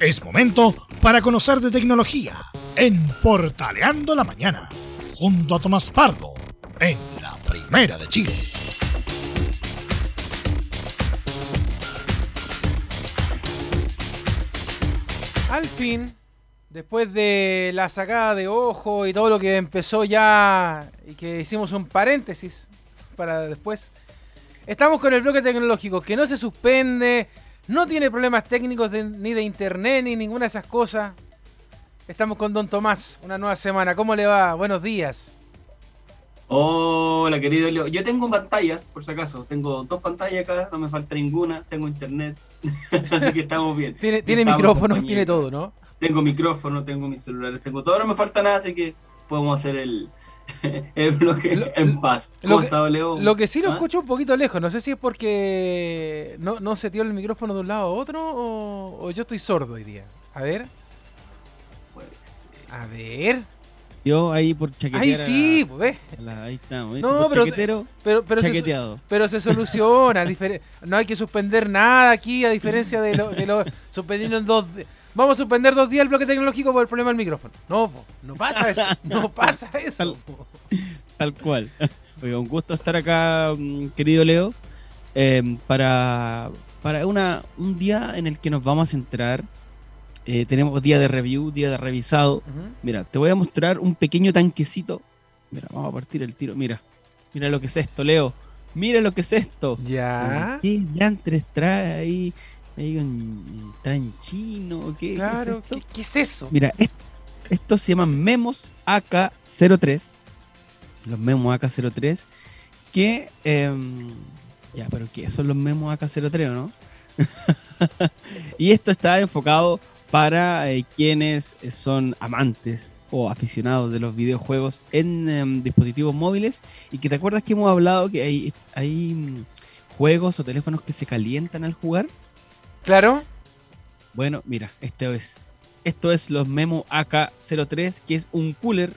Es momento para conocer de tecnología en Portaleando la Mañana, junto a Tomás Pardo, en la Primera de Chile. Al fin, después de la sacada de ojo y todo lo que empezó ya y que hicimos un paréntesis para después, estamos con el bloque tecnológico que no se suspende, no tiene problemas técnicos ni de internet ni ninguna de esas cosas. Estamos con Don Tomás, una nueva semana. ¿Cómo le va? Buenos días. Hola, querido Leo. Yo tengo pantallas, por si acaso. Tengo dos pantallas acá, no me falta ninguna. Tengo internet. así que estamos bien. Tiene, tiene micrófono, tiene todo, ¿no? Tengo micrófono, tengo mis celulares, tengo todo. No me falta nada, así que podemos hacer el, el bloque en paz. ¿Cómo lo Leo? Lo que sí lo ¿Ah? escucho un poquito lejos. No sé si es porque no, no se tiró el micrófono de un lado a otro o, yo estoy sordo hoy día. A ver. A ver. Yo ahí por chaquetear. Ahí sí, pues ahí estamos. No, pero, pero, pero, se, pero se soluciona. no hay que suspender nada aquí, a diferencia de lo, de lo suspendiendo en dos. Vamos a suspender dos días el bloque tecnológico por el problema del micrófono. No, no pasa eso. No pasa eso. Tal, cual. Oiga, un gusto estar acá, mm, querido Leo, em, para, para una, un día en el que nos vamos a centrar. Eh, tenemos día de review, día de revisado. Mira, te voy a mostrar un pequeño tanquecito. Mira, vamos a partir el tiro. Mira, mira lo que es esto, Leo. Mira lo que es esto. Ya. ¿Qué antes trae ahí? Me digan, ¿está en chino? ¿Qué, claro, ¿qué es, eso? Mira, estos se llaman Memos AK03. Los Memos AK03. Que. Em, ya, pero ¿qué son los Memos AK03 o no? y esto está enfocado para eh, quienes son amantes o aficionados de los videojuegos en em, dispositivos móviles y que te acuerdas que hemos hablado que hay, hay mm, juegos o teléfonos que se calientan al jugar. Claro. Bueno, mira, esto es. Esto es los Memo AK03, que es un cooler,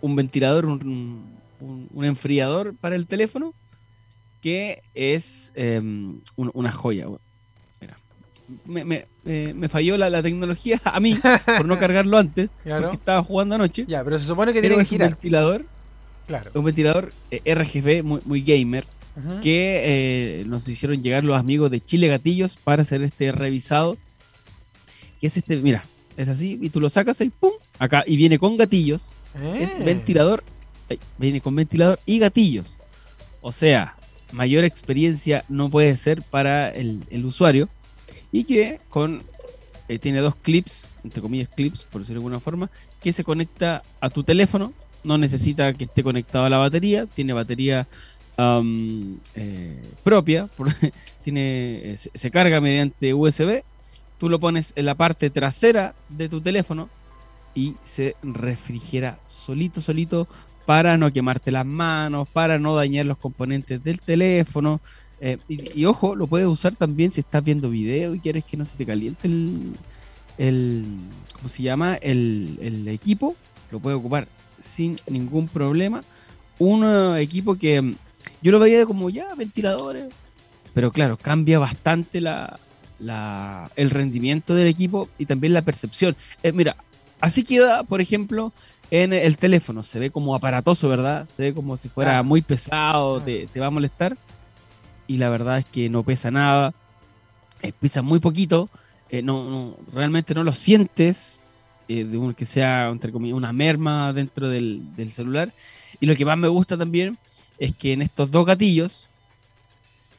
un ventilador, un, enfriador para el teléfono, que es em, una joya. Mira, me, falló la, tecnología a mí por no cargarlo antes, porque estaba jugando anoche. Ya, pero se supone que tiene que girar. Un ventilador, claro. un ventilador eh, RGB muy, muy gamer, que eh, nos hicieron llegar los amigos de Chile Gatillos para hacer este revisado. Que es este, mira, es así, y tú lo sacas ahí, pum, acá, y viene con gatillos. Es eh. ventilador, viene con ventilador y gatillos. O sea, mayor experiencia no puede ser para el, usuario. Y que con eh, tiene dos clips, entre comillas clips, por decirlo de alguna forma, que se conecta a tu teléfono. No necesita que esté conectado a la batería, tiene batería eh, propia, tiene, eh, se, carga mediante USB, tú lo pones en la parte trasera de tu teléfono y se refrigera solito, solito para no quemarte las manos, para no dañar los componentes del teléfono. Eh, y, ojo, lo puedes usar también si estás viendo video y quieres que no se te caliente el, el ¿cómo se llama? El, el equipo. Lo puedes ocupar sin ningún problema. Un equipo que yo lo veía como ya ventiladores, pero claro, cambia bastante la, el rendimiento del equipo y también la percepción. Eh, mira, así queda, por ejemplo, en el teléfono. Se ve como aparatoso, ¿verdad? Se ve como si fuera muy pesado, te, va a molestar. Y la verdad es que no pesa nada, eh, pesa muy poquito. Eh, no, realmente no lo sientes de que sea entre comillas, una merma dentro del, del celular. Y lo que más me gusta también es que en estos dos gatillos,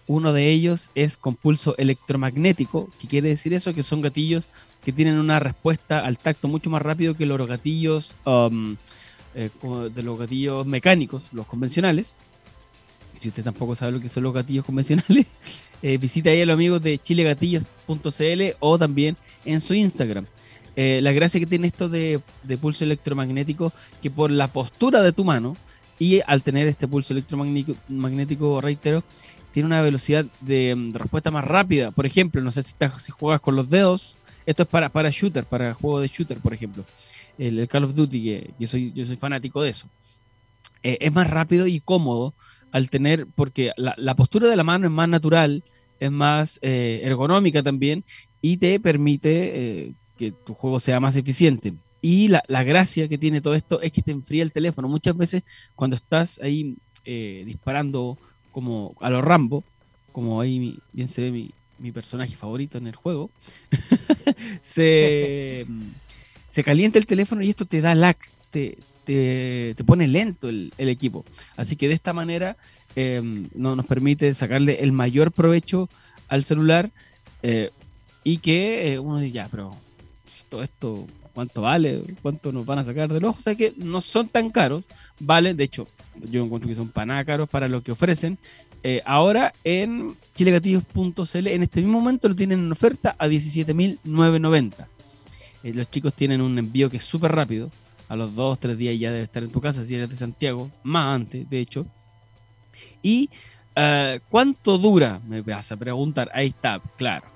uno de ellos es con pulso electromagnético, que quiere decir eso, que son gatillos que tienen una respuesta al tacto mucho más rápido que los gatillos um, eh, de los gatillos mecánicos, los convencionales. si usted tampoco sabe lo que son los gatillos convencionales, eh, visita ahí a los amigos de chilegatillos.cl o también en su Instagram. Eh, la gracia que tiene esto de, de, pulso electromagnético, que por la postura de tu mano, y al tener este pulso electromagnético, reitero, tiene una velocidad de, respuesta más rápida. Por ejemplo, no sé si, estás, si juegas con los dedos, esto es para, para shooter, para juego de shooter, por ejemplo. El, Call of Duty, que yo soy, yo soy fanático de eso. Eh, es más rápido y cómodo al tener, porque la, postura de la mano es más natural, es más eh, ergonómica también y te permite eh, que tu juego sea más eficiente. Y la, la gracia que tiene todo esto es que te enfría el teléfono. Muchas veces cuando estás ahí eh, disparando como a los Rambo, como ahí bien se ve mi, mi personaje favorito en el juego, se, se calienta el teléfono y esto te da lag, te, te, te pone lento el, el equipo. Así que de esta manera eh, no, nos permite sacarle el mayor provecho al celular eh, y que eh, uno dice, ya, pero todo esto, ¿cuánto vale? ¿Cuánto nos van a sacar del ojo? O sea que no son tan caros, vale, de hecho, yo encuentro que son para caros para lo que ofrecen. Eh, ahora en chilegatillos.cl, en este mismo momento lo tienen en oferta a 17.990. Eh, los chicos tienen un envío que es súper rápido. A los 2 3 días ya debe estar en tu casa si eres de Santiago, más antes, de hecho. ¿Y eh, cuánto dura? Me vas a preguntar. Ahí está, claro.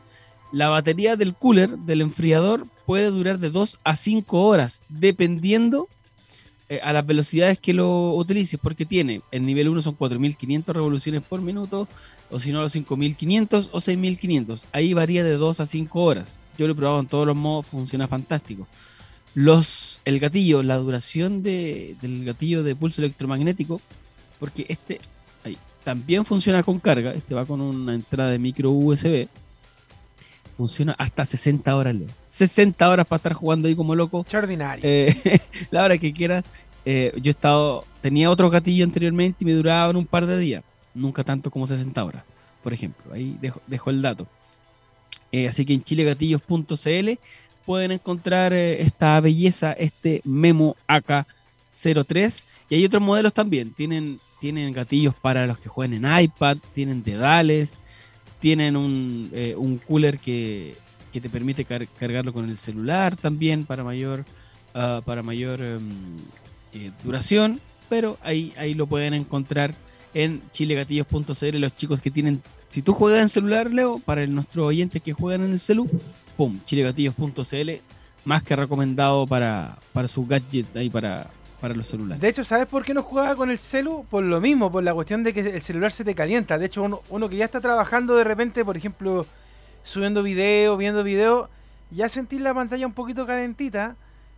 La batería del cooler, del enfriador, puede durar de 2 a 5 horas, dependiendo eh, a las velocidades que lo utilices, porque tiene, el nivel 1 son 4500 revoluciones por minuto, o si no, los 5500 o 6500. Ahí varía de 2 a 5 horas. Yo lo he probado en todos los modos, funciona fantástico. Los, el gatillo, la duración de- del gatillo de pulso electromagnético, porque este también funciona con carga, este va con una entrada de micro USB, funciona hasta 60 horas, Leo. 60 horas para estar jugando ahí como loco. Extraordinario. Eh, la hora que quieras. Eh, yo he estado, tenía otro gatillo anteriormente y me duraban un par de días. Nunca tanto como 60 horas, por ejemplo. Ahí dejo, dejo el dato. Eh, así que en chilegatillos.cl pueden encontrar esta belleza, este Memo AK03. Y hay otros modelos también. Tienen, tienen gatillos para los que juegan en iPad, tienen dedales, tienen un, eh, un cooler que, que te permite car- cargarlo con el celular también para mayor, ah, para mayor em, eh, duración. Pero ahí, ahí lo pueden encontrar en chilegatillos.cl. Los chicos que tienen, si tú juegas en celular, Leo, para nuestros oyentes que juegan en el celu, pum, chilegatillos.cl, más que recomendado para, para sus gadgets ahí para, para los celulares. De hecho, ¿sabes por qué no jugaba con el celu? Por lo mismo, por la cuestión de que el celular se te calienta. De hecho, uno, uno que ya está trabajando de repente, por ejemplo, subiendo video, viendo video, ya sentís la pantalla un poquito calentita.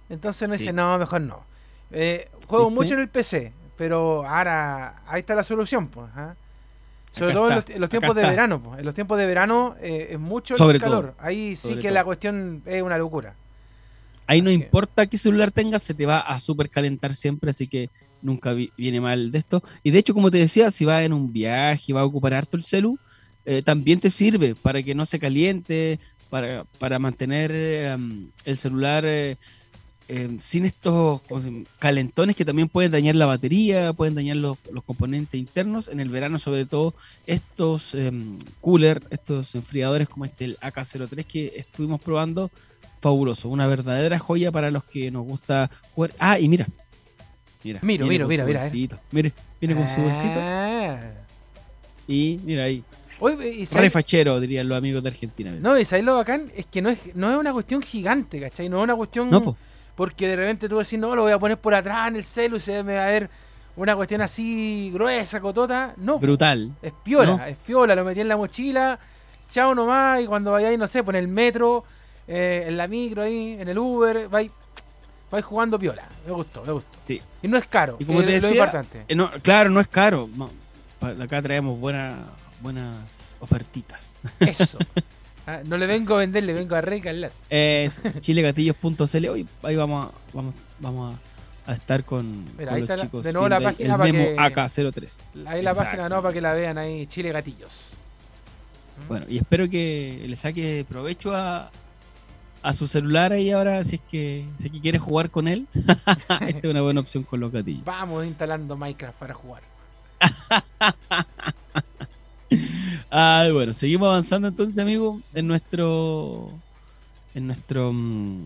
Entonces uno dice, no, mejor no. Eh, juego mucho en el PC, pero ahora ahí está la solución, pues. ¿ah? Sobre Acá todo en los, en los acá tiempos de verano, pues. En los tiempos de verano eh, es mucho Sobre el calor. todo, Ahí sí sobre que todo. la cuestión es una locura. Ahí no Así importa qué celular tengas, se te va a super calentar siempre, así que nunca vi- viene mal de esto. Y de hecho, como te decía, si vas en un viaje, vas a ocupar harto el celu, eh, también te sirve para que no se caliente, para, para mantener eh, el celular eh, eh, sin estos calentones que también pueden dañar la batería, pueden dañar los, los componentes internos. En el verano, sobre todo, estos em, cooler, estos enfriadores como este, el AK03 que estuvimos probando, fabuloso, una verdadera joya para los que nos gusta jugar. Ah, y mira, mira, Miro, mira, su mira, eh. bolsito. Mire, viene con su bolsito Ah. y mira ahí, Oye, y re ¿sabes- fachero, dirían los amigos de Argentina. No, y ¿sabes lo bacán? Es que no es, no es una cuestión gigante, ¿cachai? No es una cuestión... No, po. Porque de repente tú decís, no, lo voy a poner por atrás en el celu y se me va a ver una cuestión así gruesa, cotota. No, brutal. es piola, ¿no? es piola. Lo metí en la mochila, chao nomás, y cuando vayáis, no sé, por el metro, eh, en la micro ahí, en el Uber, vais, vais jugando piola. Me gustó, me gustó. Sí. Y no es caro, Y como que te es lo decía, importante. Eh, no, claro, no es caro. No, acá traemos buena- buenas ofertitas. Eso. Ah, no le vengo a vender, le vengo a recalar. Es chilegatillos.cl. Hoy ahí vamos a, vamos, vamos a, a estar con, Mira, con ahí los está la- chicos. de nuevo la página para que- AK03. Ahí la página. ¿no? Para que la vean ahí, Chile Gatillos. Bueno, y espero que le saque provecho a, a su celular ahí ahora, si es que, si es que quiere jugar con él. Esta es una buena opción con los gatillos. Vamos instalando Minecraft para jugar. Ah, bueno, seguimos avanzando entonces, amigo, en nuestro en nuestro mm,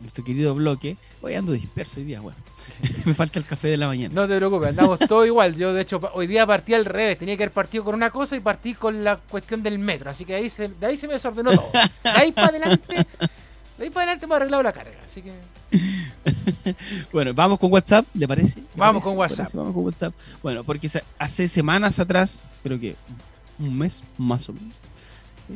nuestro querido bloque. Hoy ando disperso hoy día, bueno. Me falta el café de la mañana. No te preocupes, andamos todos igual. Yo, de hecho, hoy día partí al revés. Tenía que haber partido con una cosa y partí con la cuestión del metro. Así que ahí se, de ahí se me desordenó todo. De ahí para adelante, de ahí para adelante me ha arreglado la carga. Así que Bueno, vamos con WhatsApp, ¿le parece? ¿Le Vamos parece? con ¿Le WhatsApp. parece? Vamos con WhatsApp. Bueno, porque hace semanas atrás, creo que un mes más o menos.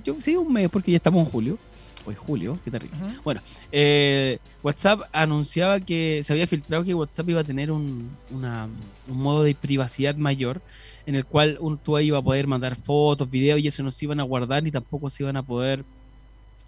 Yo, sí, un mes, porque ya estamos en julio. Hoy julio, qué terrible. Bueno, eh, WhatsApp anunciaba que se había filtrado que WhatsApp iba a tener un, una- un modo de privacidad mayor en el cual un, tú ahí iba a poder mandar fotos, videos y eso no se iban a guardar ni tampoco se iban a poder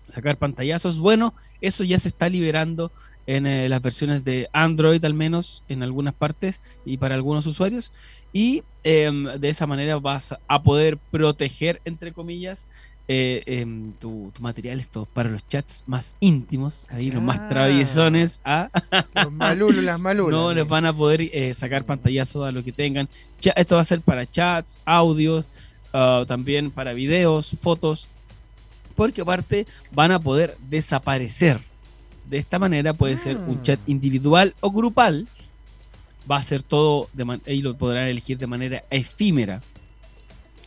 sacar pantallazos. Bueno, eso ya se está liberando en eh, las versiones de Android al menos en algunas partes y para algunos usuarios y em, de esa manera vas a poder proteger entre comillas eh, em, tu, tu material esto para los chats más íntimos ahí los más Ah. traviesones ¿ah? Los malulos, las malulas. no les van a poder eh, sacar pantallazos a lo que tengan. Esto va a ser para chats, audios, ah, también para videos, fotos, porque aparte van a poder desaparecer. De esta manera puede ser un Mm. chat individual o grupal. Va a ser todo, de y lo podrán elegir de manera efímera.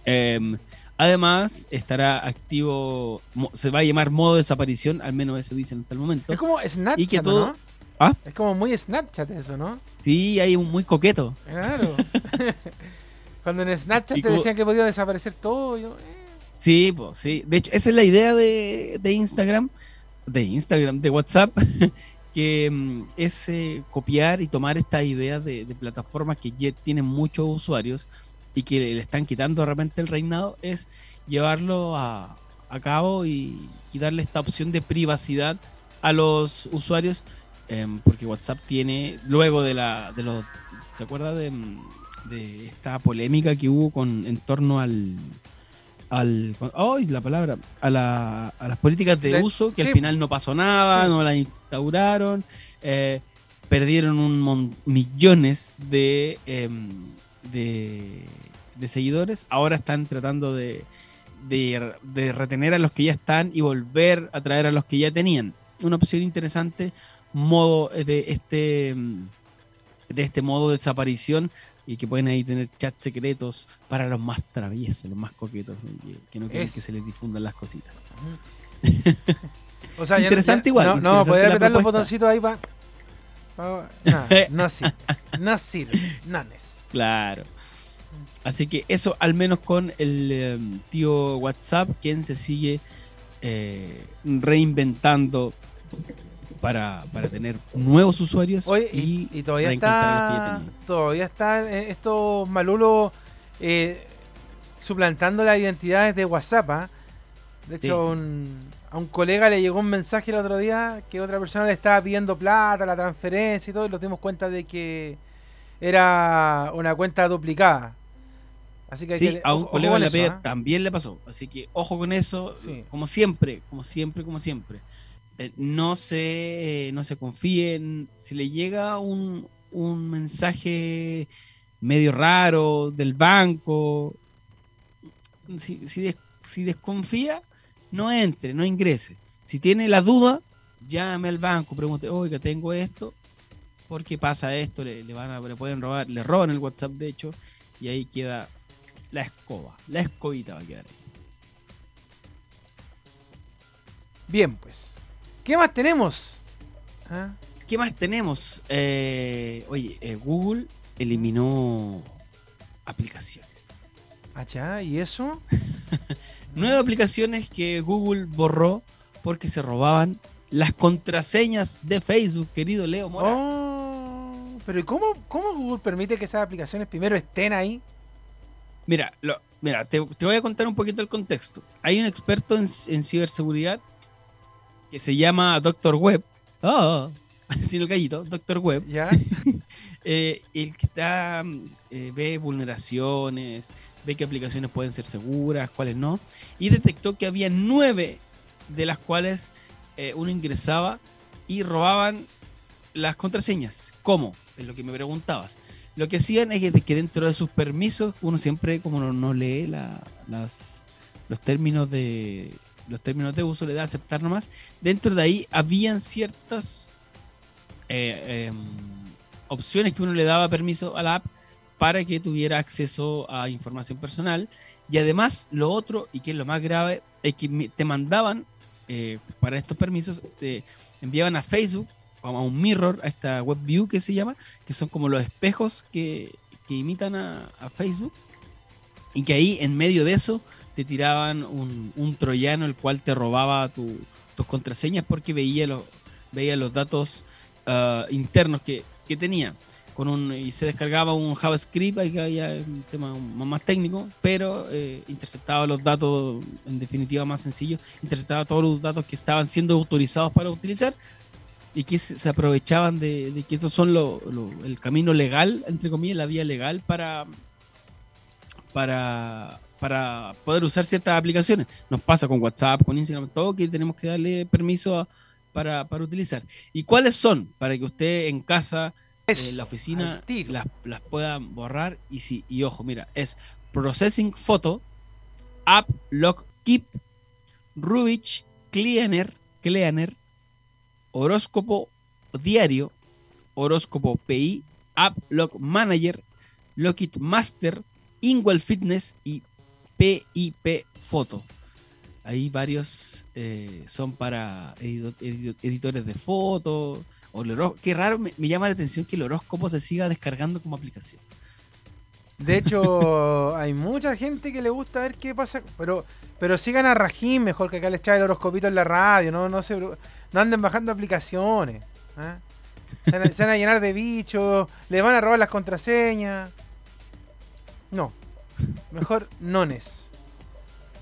Em, además, estará activo, se va a llamar modo desaparición, al menos eso dicen hasta el momento. Es como Snapchat, Y que todo- ¿no? ¿Ah? Es como muy Snapchat eso, ¿no? Sí, hay un muy coqueto. Claro. Cuando en Snapchat Y te decían que podía desaparecer todo, yo, eh, Sí, pues sí. De hecho, esa es la idea de, de Instagram, de Instagram, de WhatsApp, que mm, es eh, copiar y tomar esta idea de, plataformas que ya tienen muchos usuarios y que le están quitando de repente el reinado, es llevarlo a, a cabo y, y darle esta opción de privacidad a los usuarios, em, porque WhatsApp tiene, luego de la, de los, ¿se acuerda de, mm, de esta polémica que hubo con en torno al al ¡ay, la palabra a, la- a las políticas de De- uso que sí. al final no pasó nada Sí. no las instauraron eh, perdieron un mon- millones de, em, de de seguidores ahora están tratando de, de de retener a los que ya están y volver a traer a los que ya tenían una opción interesante modo de este em, de este modo de desaparición y que pueden ahí tener chats secretos para los más traviesos, los más coquetos, ¿no? que, que no quieren Es- que se les difundan las cositas. O sea, no- Interesante ya- igual, No, no, interesante poder la apretar los botoncitos ahí para. no, no sirve. No sirve. Nanes. Claro. Así que eso al menos con el eh, tío WhatsApp, quien se sigue eh, reinventando para, para tener nuevos usuarios Oye, y, y todavía está. Todavía están eh, estos malulos eh, suplantando las identidades de WhatsApp. ¿ah? De hecho, Sí. un- a un colega le llegó un mensaje el otro día que otra persona le estaba pidiendo plata, la transferencia y todo, y nos dimos cuenta de que era una cuenta duplicada. Así que hay Sí, que- a un colega de la eso, ¿ah? también le pasó. Así que ojo con eso. Sí. Como siempre, como siempre, como siempre. Eh, no se, no se confíen. Si le llega un, un mensaje medio raro del banco, si, si, des- si desconfía, no entre, no ingrese. Si tiene la duda, llame al banco, pregunte, oiga, tengo esto, porque pasa esto, le, le van a, le pueden robar, le roban el WhatsApp de hecho, y ahí queda la escoba, la escobita va a quedar ahí. Bien, pues. ¿Qué más tenemos? ¿Ah? ¿Qué más tenemos? Eh, oye, eh, Google eliminó aplicaciones. Allá, ¿y eso? Nueve aplicaciones que Google borró porque se robaban las contraseñas de Facebook, querido Leo Mora. Oh, pero ¿y cómo, cómo Google permite que esas aplicaciones primero estén ahí? Mira, lo- mira te, te voy a contar un poquito el contexto. Hay un experto en, en ciberseguridad que se llama Dr. Web. Ah, sin el gallito, Dr. Web. ¿Ya? eh, el que está mm, eh, ve vulneraciones, ve qué aplicaciones pueden ser seguras, cuáles no, y detectó que había nueve de las cuales eh, uno ingresaba y robaban las contraseñas. ¿Cómo? Es lo que me preguntabas. Lo que hacían es que, que dentro de sus permisos, uno siempre, como no, no lee la- las, los términos de los términos de uso, le da aceptar nomás. Dentro de ahí habían ciertas eh, em, opciones que uno le daba permiso a la app para que tuviera acceso a información personal. Y además, lo otro, y que es lo más grave, es que te mandaban eh, para estos permisos, te enviaban a Facebook, o a un mirror, a esta web view que se llama, que son como los espejos que, que imitan a, a Facebook, y que ahí en medio de eso te tiraban un, troyano el cual te robaba tu, tus contraseñas porque veía los, veía los datos ah, internos que, que tenía. Con un, y se descargaba un JavaScript, ahí había un tema más técnico, pero eh, interceptaba los datos, en definitiva más sencillo, interceptaba todos los datos que estaban siendo autorizados para utilizar y que se, aprovechaban de, que estos son lo- el camino legal, entre comillas, la vía legal para, para, para poder usar ciertas aplicaciones. Nos pasa con WhatsApp, con Instagram, todo que tenemos que darle permiso a- para, para utilizar. ¿Y cuáles son? Para que usted en casa, Eso, en la oficina, las, las pueda borrar. Y, si, y ojo, mira, es Processing Photo, App Lock Keep, Rubich Cleaner, Cleaner, Horóscopo Diario, Horóscopo PI, App Lock Manager, Lockit Master, Ingwell Fitness y PIP Photo. Hay varios eh, son para edito- edito- editores de fotos. Qué raro, me, llama la atención que el horóscopo se siga descargando como aplicación. De hecho, hay mucha gente que le gusta ver qué pasa. Pero, pero sigan a Rajim mejor que acá les trae el horoscopito en la radio. No, no, se, no anden bajando aplicaciones. ¿ah? Se, van a, llenar de bichos. Le van a robar las contraseñas. No. Mejor nones.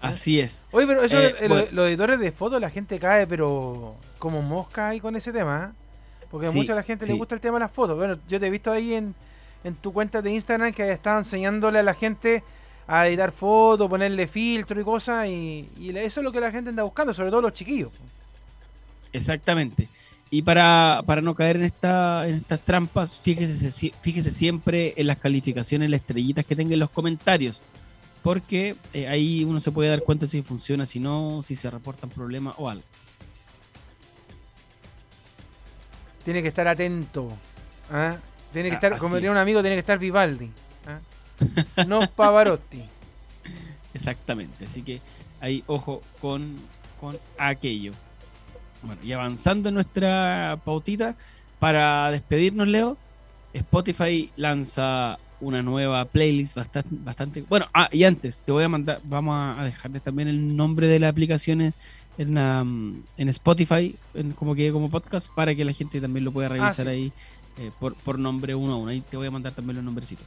Así es. Oye, pero eso, Eh, bueno. los editores de fotos, la gente cae, pero como mosca ahí con ese tema. ¿eh? Porque a mucha la gente le gusta el tema de las fotos. Bueno, yo te he visto ahí en, en tu cuenta de Instagram que estaba enseñándole a la gente a editar fotos, ponerle filtro y cosas. Y, y eso es lo que la gente anda buscando, sobre todo los chiquillos. Exactamente. Y para, para no caer en, esta, en estas trampas, fíjese, fíjese siempre en las calificaciones, las estrellitas que tenga en los comentarios. Porque eh, ahí uno se puede dar cuenta si funciona, si no, si se reportan problemas o algo. Tiene que estar atento. ¿ah? Tiene que Ah, estar, como diría un amigo, tiene que estar Vivaldi. ¿ah? No Pavarotti. Exactamente. Así que ahí ojo con, con aquello. Bueno, y avanzando en nuestra pautita, para despedirnos, Leo, Spotify lanza una nueva playlist bastante, bastante. Bueno, ah, y antes, te voy a mandar, vamos a dejarles también el nombre de la aplicación en, um, en Spotify, en, como que como podcast, para que la gente también lo pueda revisar sí. ahí eh, por, por nombre uno a uno. Ahí te voy a mandar también los nombrecitos.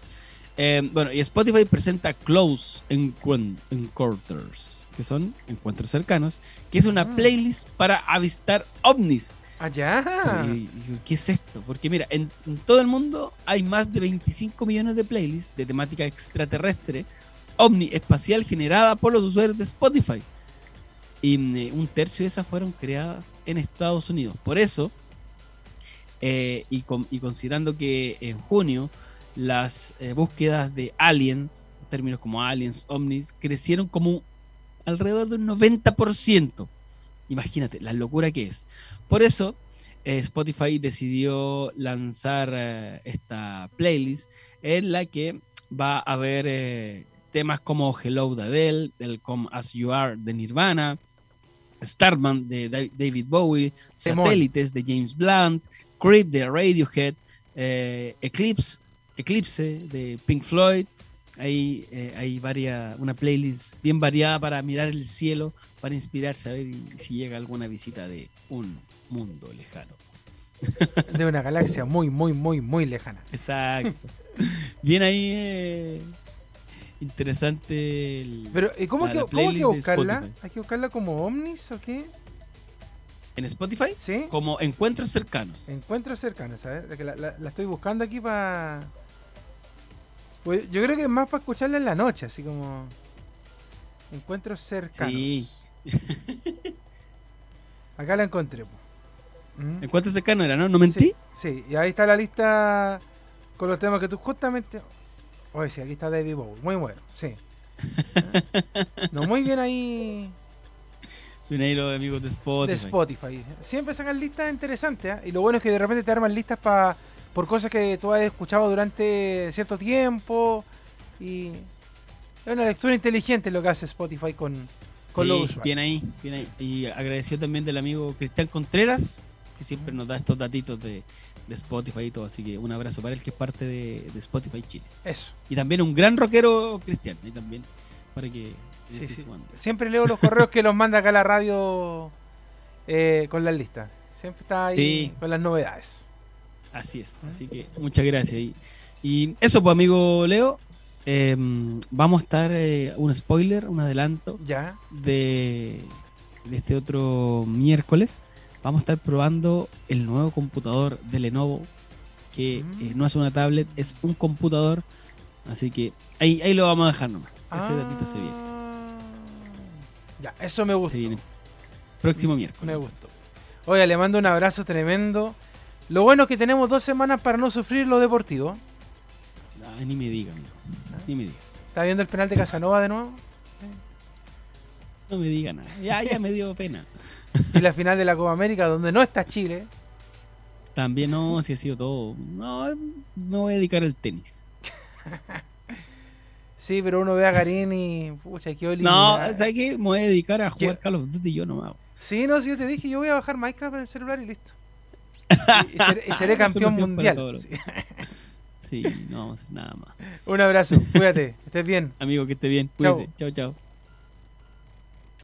Eh, bueno, y Spotify presenta Close Encuent- Encounters, que son encuentros cercanos, que es una Ah. playlist para avistar ovnis. Allá. Y- y- ¿Qué es esto? Porque mira, en, en todo el mundo hay más de 25 millones de playlists de temática extraterrestre, ovni espacial generada por los usuarios de Spotify. Y mm, eh, un tercio de esas fueron creadas en Estados Unidos. Por eso, eh, y, con- y considerando que en junio las eh, búsquedas de aliens, términos como aliens, ovnis, crecieron como alrededor de un 90%. Imagínate la locura que es. Por eso, eh, Spotify decidió lanzar eh, esta playlist en la que va a haber eh, temas como Hello de Adele, el Come As You Are de Nirvana, Starman de Da- David Bowie. Satélites de James Blunt, Creep de Radiohead, Eclipse, Eclipse de Pink Floyd. Hay, eh, hay varias, una playlist bien variada para mirar el cielo, para inspirarse a ver si llega alguna visita de un mundo lejano. De una galaxia muy, muy, muy, muy lejana. Exacto. Bien ahí, eh, interesante. el- Pero, ¿y cómo, la- que, la cómo hay que buscarla? ¿Hay que buscarla como ovnis o qué? En Spotify, ¿Sí? como encuentros cercanos. Encuentros cercanos, a ver, la- la estoy buscando aquí para... Pues yo creo que es más para escucharla en la noche, así como... Encuentros cercanos. Sí. Acá la encontré. ¿Mm? Encuentros cercanos era, ¿no? ¿No mentí? Sí, sí, y ahí está la lista con los temas que tú justamente... Oye, sí, aquí está David Bowie, muy bueno, sí. No, muy bien ahí Son ahí los amigos de Spotify. de Spotify. Siempre sacan listas interesantes, ¿ah? Y lo bueno es que de repente te arman listas pa- por cosas que tú has escuchado durante cierto tiempo. Y es una lectura inteligente lo que hace Spotify con, con Sí, los usuarios. bien ahí, bien ahí. Y agradecido también del amigo Cristian Contreras, que siempre nos da estos datitos de, de Spotify y todo. Así que un abrazo para él, que es parte de, de Spotify Chile. Eso. Y también un gran rockero cristiano, y también para que Sí, sí. Siempre leo los correos que los manda acá la radio eh, con las listas. Siempre está ahí con las novedades. Así es. Así que muchas gracias. Y, y eso, pues, amigo Leo. eh, vamos a estar eh, un spoiler, un adelanto Ya. de, de este otro miércoles. Vamos a estar probando el nuevo computador de Lenovo, que Mm. eh, no es una tablet, es un computador. Así que ahí, ahí lo vamos a dejar nomás. Ese Ah, datito se viene. Ya, eso me gustó. Se viene. Próximo Me miércoles. gustó. Oiga, le mando un abrazo tremendo. Lo bueno es que tenemos dos semanas para no sufrir lo deportivo. Ah, ni me diga, amigo. Ni me diga. ¿Está viendo el penal de Casanova de nuevo? No me diga nada. Ya, ya me dio pena. Y la final de la Copa América, donde no está Chile. También no, si ha sido todo. No, me voy a dedicar al tenis. Sí, pero uno ve a Garín y. Pucha, qué No, ¿sabes qué? Me voy a dedicar a jugar ¿Qué? Call of Duty yo nomás. Sí, no, si yo te dije, yo voy a bajar Minecraft en el celular y listo. Y, seré, y seré campeón mundial. Sí. Sí, no vamos a hacer nada más. Un abrazo, cuídate, estés bien. Amigo, que esté bien. Cuídense. Chao, chao.